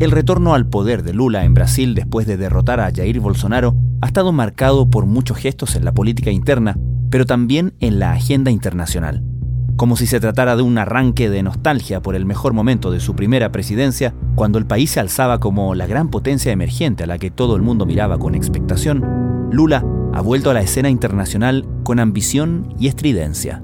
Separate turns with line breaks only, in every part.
El retorno al poder de Lula en Brasil después de derrotar a Jair Bolsonaro ha estado marcado por muchos gestos en la política interna, pero también en la agenda internacional. Como si se tratara de un arranque de nostalgia por el mejor momento de su primera presidencia, cuando el país se alzaba como la gran potencia emergente a la que todo el mundo miraba con expectación, Lula ha vuelto a la escena internacional con ambición y estridencia.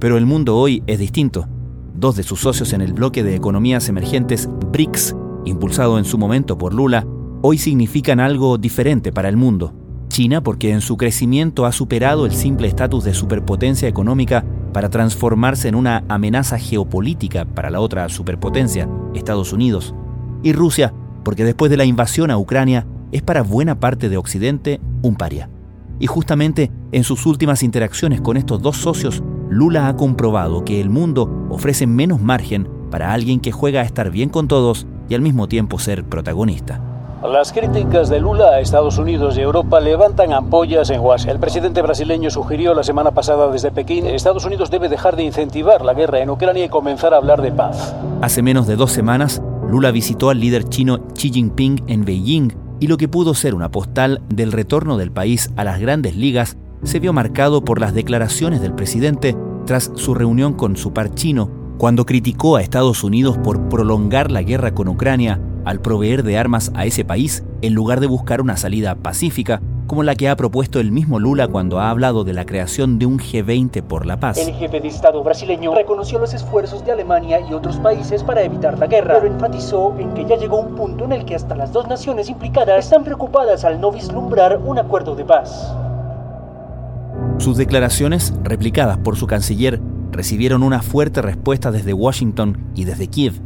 Pero el mundo hoy es distinto. Dos de sus socios en el bloque de economías emergentes, BRICS, impulsado en su momento por Lula, hoy significan algo diferente para el mundo. China porque en su crecimiento ha superado el simple estatus de superpotencia económica para transformarse en una amenaza geopolítica para la otra superpotencia, Estados Unidos. Y Rusia porque después de la invasión a Ucrania es para buena parte de Occidente un paria. Y justamente en sus últimas interacciones con estos dos socios, Lula ha comprobado que el mundo ofrece menos margen para alguien que juega a estar bien con todos y al mismo tiempo ser protagonista.
Las críticas de Lula a Estados Unidos y Europa levantan ampollas en Washington. El presidente brasileño sugirió la semana pasada desde Pekín, Estados Unidos debe dejar de incentivar la guerra en Ucrania y comenzar a hablar de paz.
Hace menos de dos semanas, Lula visitó al líder chino Xi Jinping en Beijing y lo que pudo ser una postal del retorno del país a las grandes ligas se vio marcado por las declaraciones del presidente tras su reunión con su par chino cuando criticó a Estados Unidos por prolongar la guerra con Ucrania al proveer de armas a ese país en lugar de buscar una salida pacífica como la que ha propuesto el mismo Lula cuando ha hablado de la creación de un G20 por la paz.
El jefe de Estado brasileño reconoció los esfuerzos de Alemania y otros países para evitar la guerra, pero enfatizó en que ya llegó un punto en el que hasta las dos naciones implicadas están preocupadas al no vislumbrar un acuerdo de paz.
Sus declaraciones, replicadas por su canciller, recibieron una fuerte respuesta desde Washington y desde Kiev.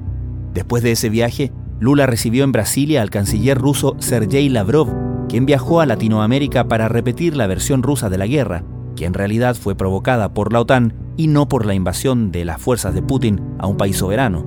Después de ese viaje, Lula recibió en Brasilia al canciller ruso Sergei Lavrov, quien viajó a Latinoamérica para repetir la versión rusa de la guerra, que en realidad fue provocada por la OTAN y no por la invasión de las fuerzas de Putin a un país soberano.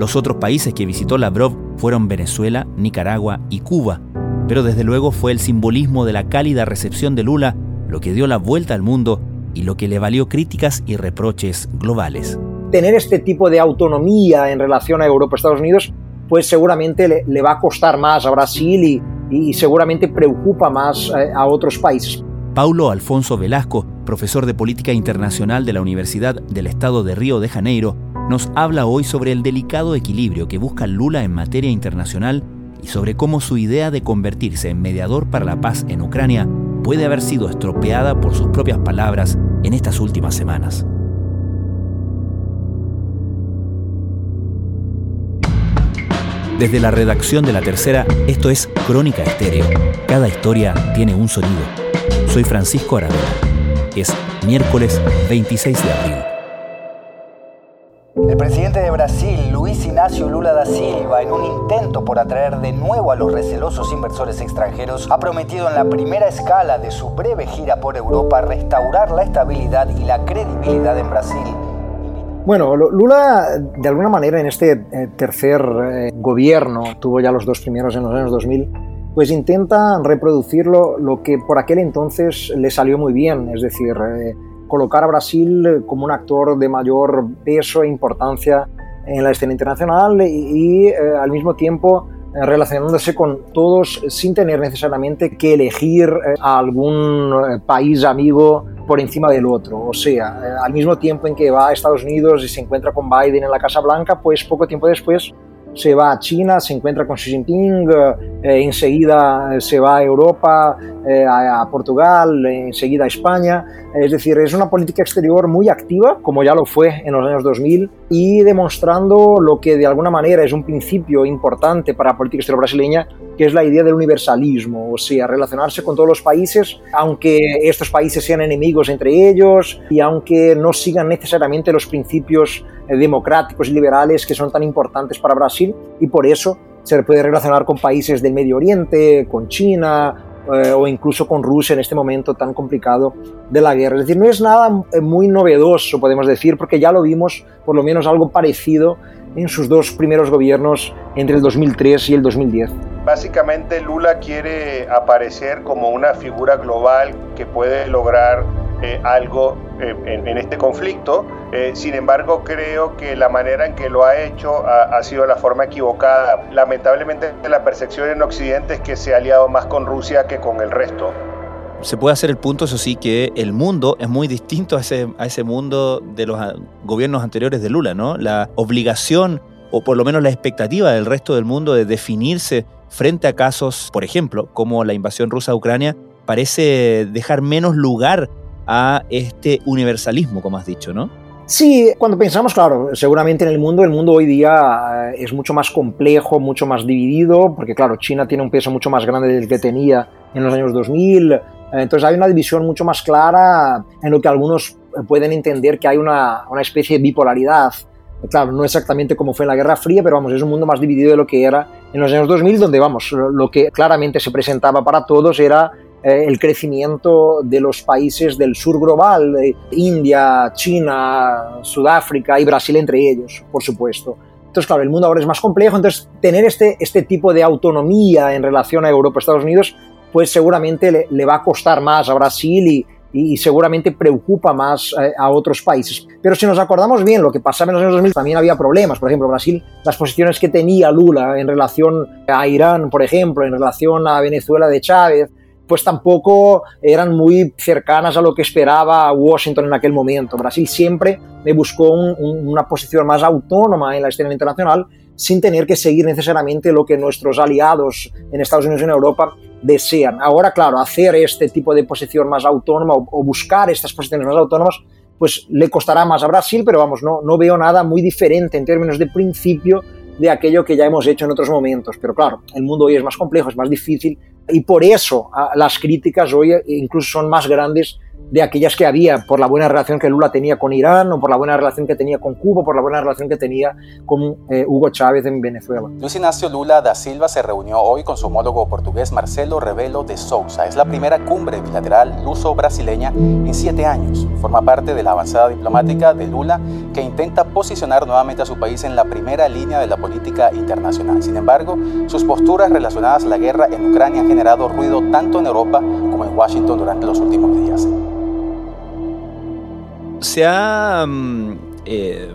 Los otros países que visitó Lavrov fueron Venezuela, Nicaragua y Cuba, pero desde luego fue el simbolismo de la cálida recepción de Lula lo que dio la vuelta al mundo y lo que le valió críticas y reproches globales.
Tener este tipo de autonomía en relación a Europa y Estados Unidos, pues seguramente le, va a costar más a Brasil y, seguramente preocupa más eh, a otros países.
Paulo Alfonso Velasco, profesor de Política Internacional de la Universidad del Estado de Río de Janeiro, nos habla hoy sobre el delicado equilibrio que busca Lula en materia internacional y sobre cómo su idea de convertirse en mediador para la paz en Ucrania puede haber sido estropeada por sus propias palabras en estas últimas semanas. Desde la redacción de La Tercera, esto es Crónica Estéreo. Cada historia tiene un sonido. Soy Francisco Aravena. Es miércoles 26 de abril.
El presidente de Brasil, Luis Ignacio Lula da Silva, en un intento por atraer de nuevo a los recelosos inversores extranjeros, ha prometido en la primera escala de su breve gira por Europa restaurar la estabilidad y la credibilidad en Brasil.
Bueno, Lula, de alguna manera, en este eh, tercer eh, gobierno, tuvo ya los dos primeros en los años 2000, pues intenta reproducir lo, que por aquel entonces le salió muy bien, es decir, eh, colocar a Brasil como un actor de mayor peso e importancia en la escena internacional y, eh, al mismo tiempo eh, relacionándose con todos sin tener necesariamente que elegir eh, a algún país amigo por encima del otro. O sea, al mismo tiempo en que va a Estados Unidos y se encuentra con Biden en la Casa Blanca, pues poco tiempo después se va a China, se encuentra con Xi Jinping, eh, enseguida se va a Europa, eh, a, Portugal, enseguida a España. Es decir, es una política exterior muy activa, como ya lo fue en los años 2000, y demostrando lo que de alguna manera es un principio importante para la política exterior brasileña, que es la idea del universalismo, o sea, relacionarse con todos los países, aunque estos países sean enemigos entre ellos y aunque no sigan necesariamente los principios eh, democráticos y liberales que son tan importantes para Brasil y por eso se puede relacionar con países del Medio Oriente, con China eh, o incluso con Rusia en este momento tan complicado de la guerra. Es decir, no es nada eh, muy novedoso, podemos decir, porque ya lo vimos por lo menos algo parecido en sus dos primeros gobiernos entre el 2003 y el 2010.
Básicamente Lula quiere aparecer como una figura global que puede lograr eh, algo eh, en, este conflicto. sin embargo, creo que la manera en que lo ha hecho ha, ha, sido la forma equivocada. Lamentablemente, la percepción en Occidente es que se ha aliado más con Rusia que con el resto
se puede hacer el punto, eso sí, que el mundo es muy distinto a ese, a ese mundo de los gobiernos anteriores de Lula, ¿no? La obligación, o por lo menos la expectativa del resto del mundo de definirse frente a casos, por ejemplo, como la invasión rusa a Ucrania, parece dejar menos lugar a este universalismo, como has dicho, ¿no?
Sí, cuando pensamos, claro, seguramente en el mundo, el mundo hoy día eh, es mucho más complejo, mucho más dividido, porque claro, China tiene un peso mucho más grande del que tenía en los años 2000, entonces hay una división mucho más clara en lo que algunos pueden entender que hay una, una especie de bipolaridad. Claro, no exactamente como fue en la Guerra Fría, pero vamos, es un mundo más dividido de lo que era en los años 2000, donde vamos, lo que claramente se presentaba para todos era eh, el crecimiento de los países del sur global, India, China, Sudáfrica y Brasil entre ellos, por supuesto. Entonces, claro, el mundo ahora es más complejo, entonces tener este, este tipo de autonomía en relación a Europa Estados Unidos pues seguramente le, va a costar más a Brasil y, y seguramente preocupa más eh, a otros países. Pero si nos acordamos bien, lo que pasaba en los años 2000 también había problemas. Por ejemplo, Brasil, las posiciones que tenía Lula en relación a Irán, por ejemplo, en relación a Venezuela de Chávez, pues tampoco eran muy cercanas a lo que esperaba Washington en aquel momento. Brasil siempre me buscó una posición más autónoma en la escena internacional sin tener que seguir necesariamente lo que nuestros aliados en Estados Unidos y en Europa desean. Ahora, claro, hacer este tipo de posición más autónoma o, buscar estas posiciones más autónomas, pues le costará más a Brasil, pero vamos, no, no veo nada muy diferente en términos de principio de aquello que ya hemos hecho en otros momentos. Pero claro, el mundo hoy es más complejo, es más difícil y por eso las críticas hoy incluso son más grandes de aquellas que había por la buena relación que Lula tenía con Irán o por la buena relación que tenía con Cuba, por la buena relación que tenía con eh, Hugo Chávez en Venezuela.
Luis Ignacio Lula da Silva se reunió hoy con su homólogo portugués Marcelo Rebelo de Sousa. Es la primera cumbre bilateral luso-brasileña en siete años. Forma parte de la avanzada diplomática de Lula que intenta posicionar nuevamente a su país en la primera línea de la política internacional. Sin embargo, sus posturas relacionadas a la guerra en Ucrania han generado ruido tanto en Europa como en Washington durante los últimos días
se ha mm, eh,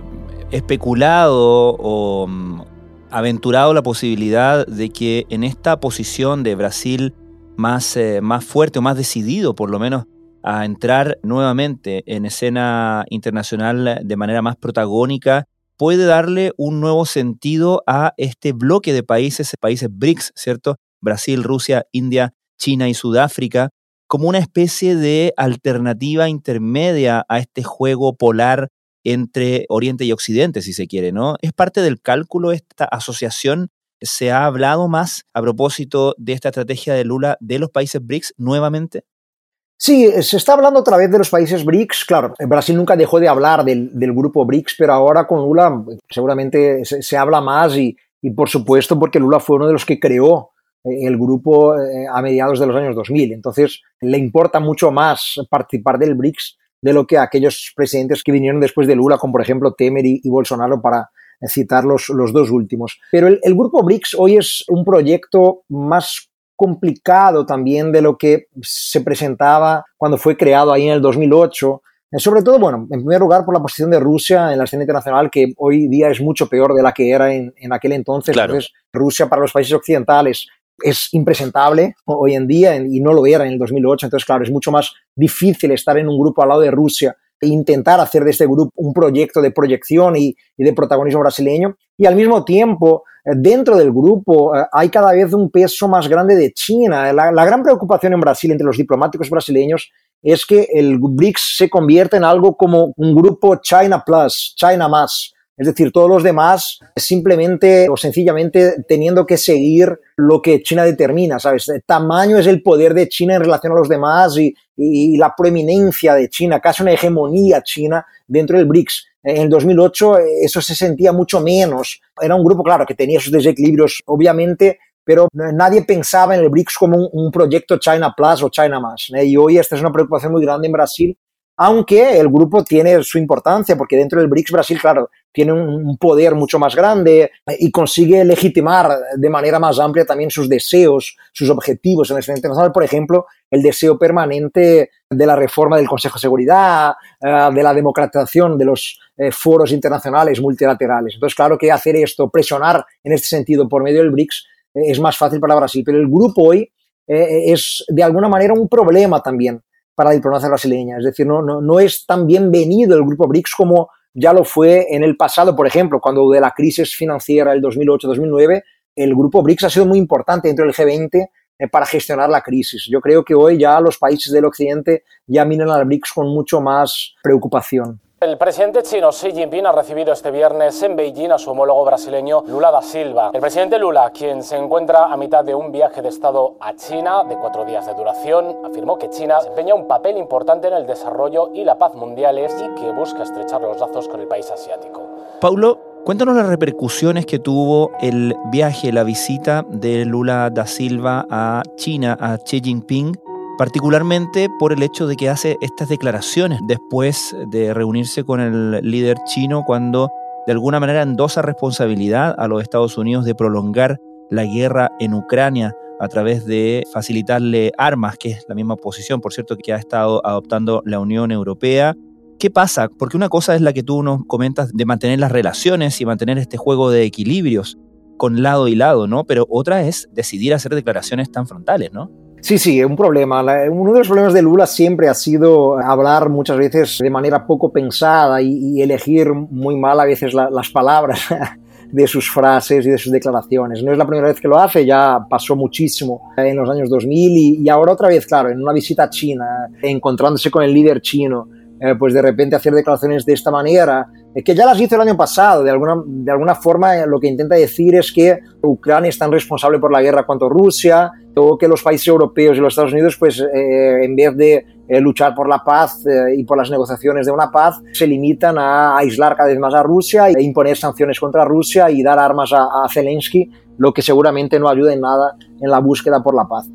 especulado o mm, aventurado la posibilidad de que en esta posición de Brasil más, eh, más fuerte o más decidido, por lo menos, a entrar nuevamente en escena internacional de manera más protagónica, puede darle un nuevo sentido a este bloque de países, países BRICS, ¿cierto? Brasil, Rusia, India, China y Sudáfrica, como una especie de alternativa intermedia a este juego polar entre Oriente y Occidente, si se quiere, ¿no? Es parte del cálculo esta asociación. ¿Se ha hablado más a propósito de esta estrategia de Lula de los países BRICS nuevamente?
Sí, se está hablando otra vez de los países BRICS. Claro, Brasil nunca dejó de hablar del, grupo BRICS, pero ahora con Lula seguramente se, habla más y, y, por supuesto, porque Lula fue uno de los que creó el grupo eh, a mediados de los años 2000. Entonces, le importa mucho más participar del BRICS de lo que aquellos presidentes que vinieron después de Lula, como por ejemplo Temer y, Bolsonaro, para citar los, los dos últimos. Pero el, grupo BRICS hoy es un proyecto más complicado también de lo que se presentaba cuando fue creado ahí en el 2008. Eh, sobre todo, bueno, en primer lugar por la posición de Rusia en la escena internacional, que hoy día es mucho peor de la que era en, en aquel entonces. Entonces, Rusia para los países occidentales es impresentable hoy en día y no lo era en el 2008. Entonces, claro, es mucho más difícil estar en un grupo al lado de Rusia e intentar hacer de este grupo un proyecto de proyección y, de protagonismo brasileño. Y al mismo tiempo, eh, dentro del grupo eh, hay cada vez un peso más grande de China. La, la gran preocupación en Brasil entre los diplomáticos brasileños es que el BRICS se convierta en algo como un grupo China Plus, China más es decir, todos los demás simplemente o sencillamente teniendo que seguir lo que China determina, ¿sabes? El tamaño es el poder de China en relación a los demás y, la proeminencia de China, casi una hegemonía china dentro del BRICS. En 2008 eso se sentía mucho menos. Era un grupo, claro, que tenía sus desequilibrios, obviamente, pero nadie pensaba en el BRICS como un, proyecto China Plus o China más. Y hoy esta es una preocupación muy grande en Brasil aunque el grupo tiene su importancia, porque dentro del BRICS Brasil, claro, tiene un poder mucho más grande y consigue legitimar de manera más amplia también sus deseos, sus objetivos en la escena internacional. Por ejemplo, el deseo permanente de la reforma del Consejo de Seguridad, eh, de la democratización de los eh, foros internacionales multilaterales. Entonces, claro que hacer esto, presionar en este sentido por medio del BRICS, es más fácil para Brasil. Pero el grupo hoy es de alguna manera un problema también para la diplomacia brasileña. Es decir, no, no, no es tan bienvenido el grupo BRICS como ya lo fue en el pasado, por ejemplo, cuando de la crisis financiera del 2008-2009, el grupo BRICS ha sido muy importante dentro del G20 eh, para gestionar la crisis. Yo creo que hoy ya los países del occidente ya miran al BRICS con mucho más preocupación.
El presidente chino Xi Jinping ha recibido este viernes en Beijing a su homólogo brasileño Lula da Silva. El presidente Lula, quien se encuentra a mitad de un viaje de Estado a China de cuatro días de duración, afirmó que China desempeña un papel importante en el desarrollo y la paz mundiales y que busca estrechar los lazos con el país asiático.
Paulo, cuéntanos las repercusiones que tuvo el viaje, la visita de Lula da Silva a China, a Xi Jinping particularmente por el hecho de que hace estas declaraciones después de reunirse con el líder chino cuando de alguna manera endosa responsabilidad a los Estados Unidos de prolongar la guerra en Ucrania a través de facilitarle armas, que es la misma posición, por cierto, que ha estado adoptando la Unión Europea. ¿Qué pasa? Porque una cosa es la que tú nos comentas de mantener las relaciones y mantener este juego de equilibrios con lado y lado, ¿no? Pero otra es decidir hacer declaraciones tan frontales, ¿no?
Sí, sí, un problema. Uno de los problemas de Lula siempre ha sido hablar muchas veces de manera poco pensada y, elegir muy mal a veces las palabras de sus frases y de sus declaraciones. No es la primera vez que lo hace, ya pasó muchísimo en los años 2000 y, y ahora otra vez, claro, en una visita a China, encontrándose con el líder chino, eh, pues de repente hacer declaraciones de esta manera, que ya las hizo el año pasado, de alguna, de alguna forma eh, lo que intenta decir es que Ucrania es tan responsable por la guerra cuanto Rusia, o que los países europeos y los Estados Unidos, pues en vez de luchar por la paz y por las negociaciones de una paz, se limitan a aislar cada vez más a Rusia e imponer sanciones contra Rusia y dar armas a Zelensky, lo que seguramente no ayuda en nada en la búsqueda por la paz.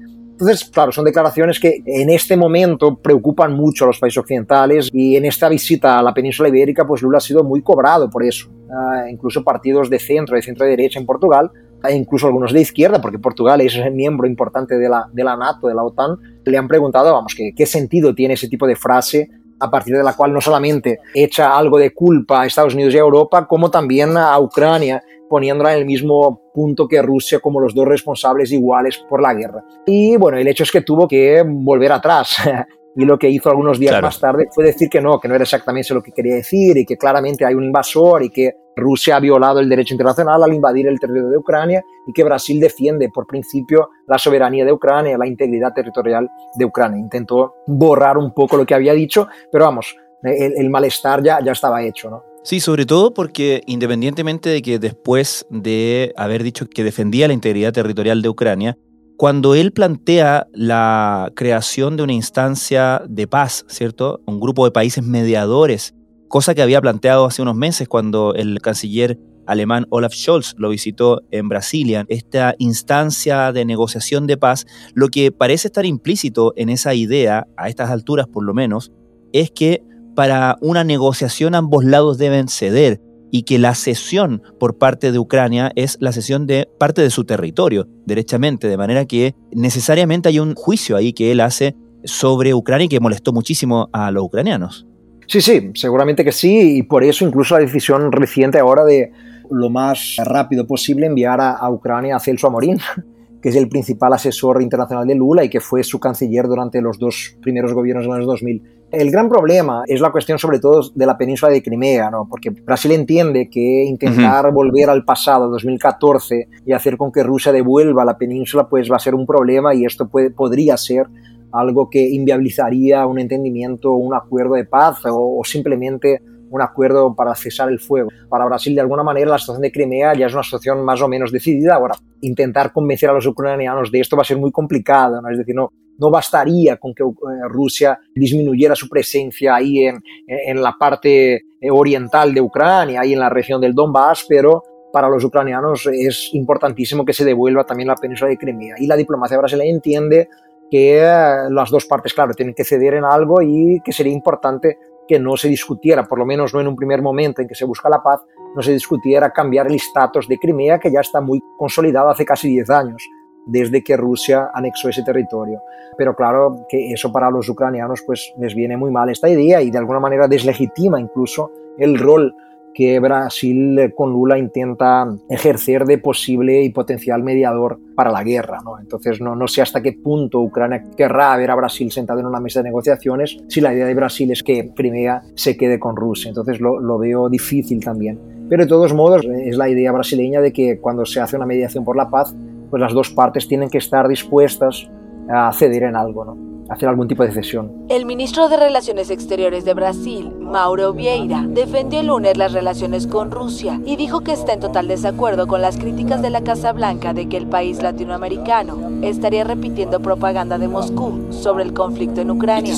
Entonces, claro, son declaraciones que en este momento preocupan mucho a los países occidentales y en esta visita a la península ibérica, pues Lula ha sido muy cobrado por eso. Uh, incluso partidos de centro, de centro derecha en Portugal, e incluso algunos de izquierda, porque Portugal es miembro importante de la, de la NATO, de la OTAN, le han preguntado, vamos, ¿qué, qué sentido tiene ese tipo de frase a partir de la cual no solamente echa algo de culpa a Estados Unidos y a Europa, como también a Ucrania poniéndola en el mismo punto que Rusia como los dos responsables iguales por la guerra. Y bueno, el hecho es que tuvo que volver atrás. y lo que hizo algunos días más tarde fue decir que no, que no era exactamente lo que quería decir y que claramente hay un invasor y que Rusia ha violado el derecho internacional al invadir el territorio de Ucrania y que Brasil defiende por principio la soberanía de Ucrania, la integridad territorial de Ucrania. Intentó borrar un poco lo que había dicho, pero vamos, el, el malestar ya, ya estaba hecho, ¿no?
Sí, sobre todo porque independientemente de que después de haber dicho que defendía la integridad territorial de Ucrania, cuando él plantea la creación de una instancia de paz, ¿cierto? Un grupo de países mediadores, cosa que había planteado hace unos meses cuando el canciller alemán Olaf Scholz lo visitó en Brasilia, esta instancia de negociación de paz, lo que parece estar implícito en esa idea, a estas alturas por lo menos, es que para una negociación ambos lados deben ceder y que la cesión por parte de Ucrania es la cesión de parte de su territorio, derechamente, de manera que necesariamente hay un juicio ahí que él hace sobre Ucrania y que molestó muchísimo a los ucranianos.
Sí, sí, seguramente que sí, y por eso incluso la decisión reciente ahora de lo más rápido posible enviar a, Ucrania a Celso Amorín, que es el principal asesor internacional de Lula y que fue su canciller durante los dos primeros gobiernos de los años 2000 el gran problema es la cuestión sobre todo de la península de Crimea, ¿no? porque Brasil entiende que intentar volver al pasado, 2014, y hacer con que Rusia devuelva la península, pues va a ser un problema y esto puede, podría ser algo que inviabilizaría un entendimiento, un acuerdo de paz o, o simplemente un acuerdo para cesar el fuego. Para Brasil, de alguna manera, la situación de Crimea ya es una situación más o menos decidida. Ahora, intentar convencer a los ucranianos de esto va a ser muy complicado, ¿no? Es decir, no, no bastaría con que eh, Rusia disminuyera su presencia ahí en, la parte eh, oriental de Ucrania, ahí en la región del Donbass, pero para los ucranianos es importantísimo que se devuelva también la península de Crimea. Y la diplomacia brasileña entiende que eh, las dos partes, claro, tienen que ceder en algo y que sería importante que no se discutiera, por lo menos no en un primer momento en que se busca la paz, no se discutiera cambiar el estatus de Crimea, que ya está muy consolidado hace casi 10 años desde que Rusia anexó ese territorio. Pero claro que eso para los ucranianos pues les viene muy mal esta idea y de alguna manera deslegitima incluso el rol que Brasil con Lula intenta ejercer de posible y potencial mediador para la guerra. ¿no? Entonces no, no sé hasta qué punto Ucrania querrá ver a Brasil sentado en una mesa de negociaciones si la idea de Brasil es que Crimea se quede con Rusia. Entonces lo, lo veo difícil también. Pero de todos modos es la idea brasileña de que cuando se hace una mediación por la paz, pues las dos partes tienen que estar dispuestas a ceder en algo. ¿no? Hacer algún tipo de cesión.
El ministro de Relaciones Exteriores de Brasil, Mauro Vieira, defendió el lunes las relaciones con Rusia y dijo que está en total desacuerdo con las críticas de la Casa Blanca de que el país latinoamericano estaría repitiendo propaganda de Moscú sobre el conflicto en Ucrania.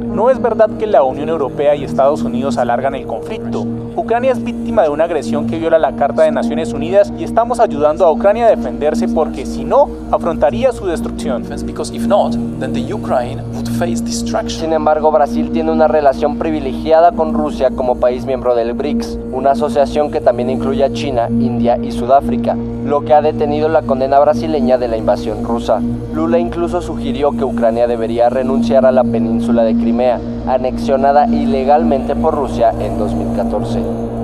No es verdad que la Unión Europea y Estados Unidos alargan el conflicto. Ucrania es víctima de una agresión que viola la Carta de Naciones Unidas y estamos ayudando a Ucrania a defenderse porque si no, afrontaría su
Sin embargo, Brasil tiene una relación privilegiada con Rusia como país miembro del BRICS, una asociación que también incluye a China, India y Sudáfrica, lo que ha detenido la condena brasileña de la invasión rusa. Lula incluso sugirió que Ucrania debería renunciar a la península de Crimea, anexionada ilegalmente por Rusia en 2014.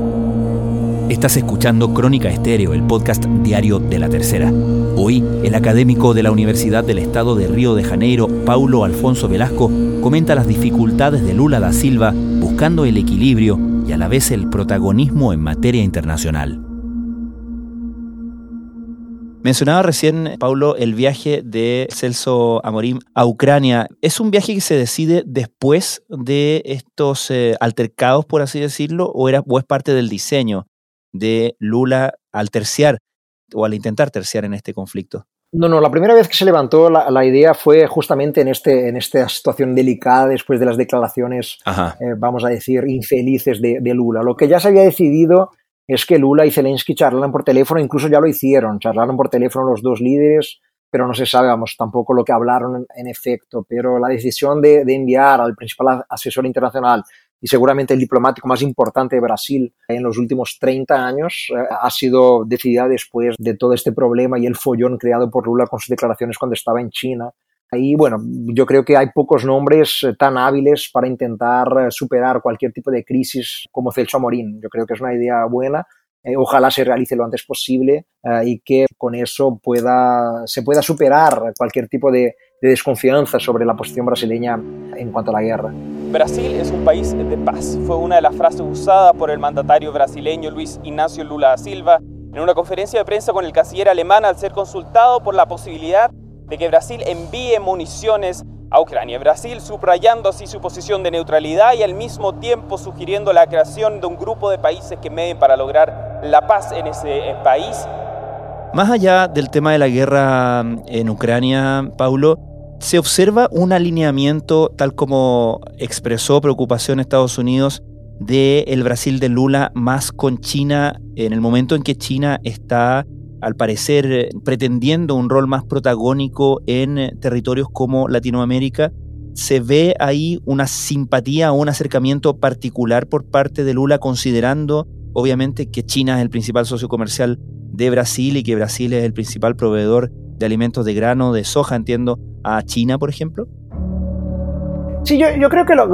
Estás escuchando Crónica Estéreo, el podcast diario de la tercera. Hoy, el académico de la Universidad del Estado de Río de Janeiro, Paulo Alfonso Velasco, comenta las dificultades de Lula da Silva buscando el equilibrio y a la vez el protagonismo en materia internacional. Mencionaba recién, Paulo, el viaje de Celso Amorim a Ucrania. ¿Es un viaje que se decide después de estos eh, altercados, por así decirlo, o, era, o es parte del diseño de Lula al terciar o al intentar terciar en este conflicto?
No, no, la primera vez que se levantó la, idea fue justamente en, este, en esta situación delicada después de las declaraciones, eh, vamos a decir, infelices de, de, Lula. Lo que ya se había decidido es que Lula y Zelensky charlaran por teléfono, incluso ya lo hicieron, charlaron por teléfono los dos líderes, pero no se sabe, vamos, tampoco lo que hablaron en, efecto. Pero la decisión de, de, enviar al principal asesor internacional y seguramente el diplomático más importante de Brasil en los últimos 30 años eh, ha sido decidida después de todo este problema y el follón creado por Lula con sus declaraciones cuando estaba en China. Ahí, bueno, yo creo que hay pocos nombres eh, tan hábiles para intentar eh, superar cualquier tipo de crisis como Celso Amorín. Yo creo que es una idea buena. Ojalá se realice lo antes posible y que con eso se pueda superar cualquier tipo de desconfianza sobre la posición brasileña en cuanto a la guerra.
Brasil es un país de paz. Fue una de las frases usadas por el mandatario brasileño Luis Ignacio Lula da Silva en una conferencia de prensa con el canciller alemán al ser consultado por la posibilidad de que Brasil envíe municiones a Ucrania. Brasil subrayando así su posición de neutralidad y al mismo tiempo sugiriendo la creación de un grupo de países que medien para lograr la paz en ese eh, país.
Más allá del tema de la guerra mm, en Ucrania, Paulo, se observa un alineamiento, tal como expresó preocupación Estados Unidos, de el Brasil de Lula más con China en el momento en que China está al parecer pretendiendo un rol más protagónico en territorios como Latinoamérica, se ve ahí una simpatía o un acercamiento particular por parte de Lula, considerando obviamente que China es el principal socio comercial de Brasil y que Brasil es el principal proveedor de alimentos de grano, de soja, entiendo, a China, por ejemplo?
Sí, yo, yo creo que lo,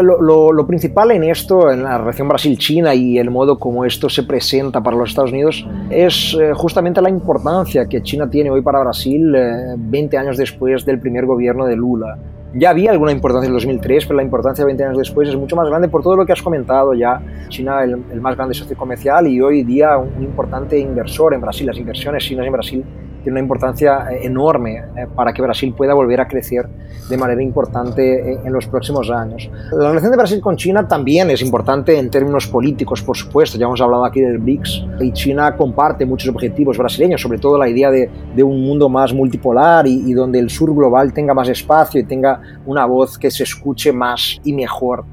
lo, principal en esto, en la relación Brasil-China y el modo como esto se presenta para los Estados Unidos, es eh, justamente la importancia que China tiene hoy para Brasil eh, 20 años después del primer gobierno de Lula. Ya había alguna importancia en el 2003, pero la importancia 20 años después es mucho más grande por todo lo que has comentado ya. China, el, el más grande socio comercial y hoy día un importante inversor en Brasil. Las inversiones chinas en Brasil tiene una importancia eh, enorme eh, para que Brasil pueda volver a crecer de manera importante eh, en los próximos años. La relación de Brasil con China también es importante en términos políticos, por supuesto. Ya hemos hablado aquí del BRICS y China comparte muchos objetivos brasileños, sobre todo la idea de, de un mundo más multipolar y, y donde el sur global tenga más espacio y tenga una voz que se escuche más y mejor.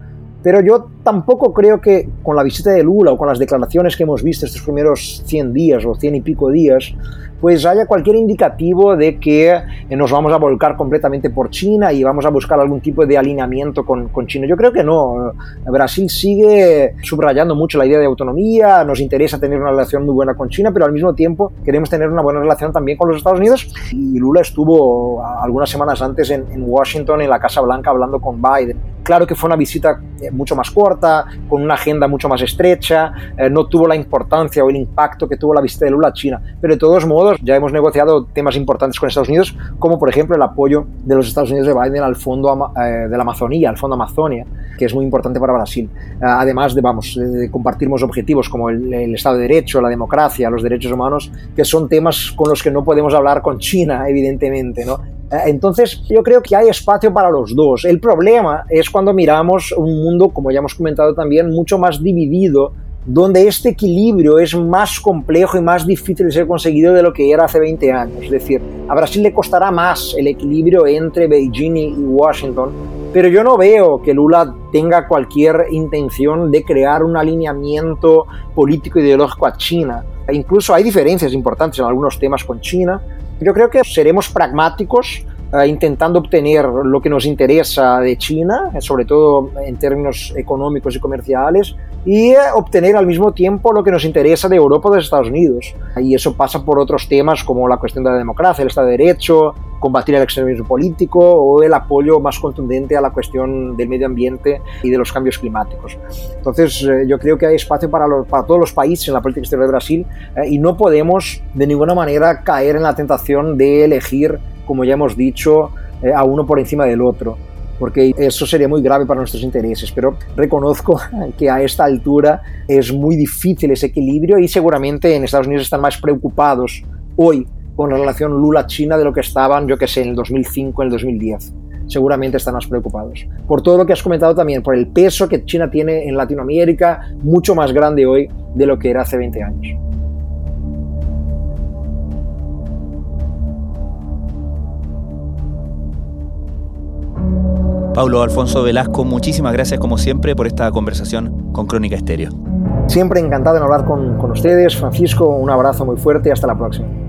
Pero yo tampoco creo que con la visita de Lula o con las declaraciones que hemos visto estos primeros 100 días o 100 y pico días, pues haya cualquier indicativo de que eh, nos vamos a volcar completamente por China y vamos a buscar algún tipo de alineamiento con, con, China. Yo creo que no. Brasil sigue subrayando mucho la idea de autonomía, nos interesa tener una relación muy buena con China, pero al mismo tiempo queremos tener una buena relación también con los Estados Unidos. Y Lula estuvo algunas semanas antes en, en Washington, en la Casa Blanca, hablando con Biden. Claro que fue una visita eh, mucho más corta, con una agenda mucho más estrecha, eh, no tuvo la importancia o el impacto que tuvo la visita de Lula a China, pero de todos modos ya hemos negociado temas importantes con Estados Unidos, como por ejemplo el apoyo de los Estados Unidos de Biden al Fondo eh, de la Amazonía, al Fondo Amazonia, que es muy importante para Brasil. además de, vamos, de compartir objetivos como el, el, Estado de Derecho, la democracia, los derechos humanos, que son temas con los que no podemos hablar con China, evidentemente, ¿no? Entonces, yo creo que hay espacio para los dos. El problema es cuando miramos un mundo, como ya hemos comentado también, mucho más dividido donde este equilibrio es más complejo y más difícil de ser conseguido de lo que era hace 20 años. Es decir, a Brasil le costará más el equilibrio entre Beijing y Washington, pero yo no veo que Lula tenga cualquier intención de crear un alineamiento político ideológico a China. E incluso hay diferencias importantes en algunos temas con China. Yo creo que seremos pragmáticos eh, intentando obtener lo que nos interesa de China, eh, sobre todo en términos económicos y comerciales, y eh, obtener al mismo tiempo lo que nos interesa de Europa o de Estados Unidos. Y eso pasa por otros temas como la cuestión de la democracia, el Estado de Derecho, combatir el extremismo político o el apoyo más contundente a la cuestión del medio ambiente y de los cambios climáticos. Entonces, yo creo que hay espacio para, para todos los países en la política exterior de Brasil y no podemos de ninguna manera caer en la tentación de elegir como ya hemos dicho, eh, a uno por encima del otro, porque eso sería muy grave para nuestros intereses. Pero reconozco que a esta altura es muy difícil ese equilibrio y seguramente en Estados Unidos están más preocupados hoy con la relación Lula-China de lo que estaban, yo que sé, en el 2005, en el 2010 seguramente están más preocupados. Por todo lo que has comentado también, por el peso que China tiene en Latinoamérica, mucho más grande hoy de lo que era hace 20 años.
Paulo Alfonso Velasco, muchísimas gracias como siempre por esta conversación con Crónica Estéreo.
Siempre encantado en hablar con, con ustedes. Francisco, un abrazo muy fuerte y hasta la próxima.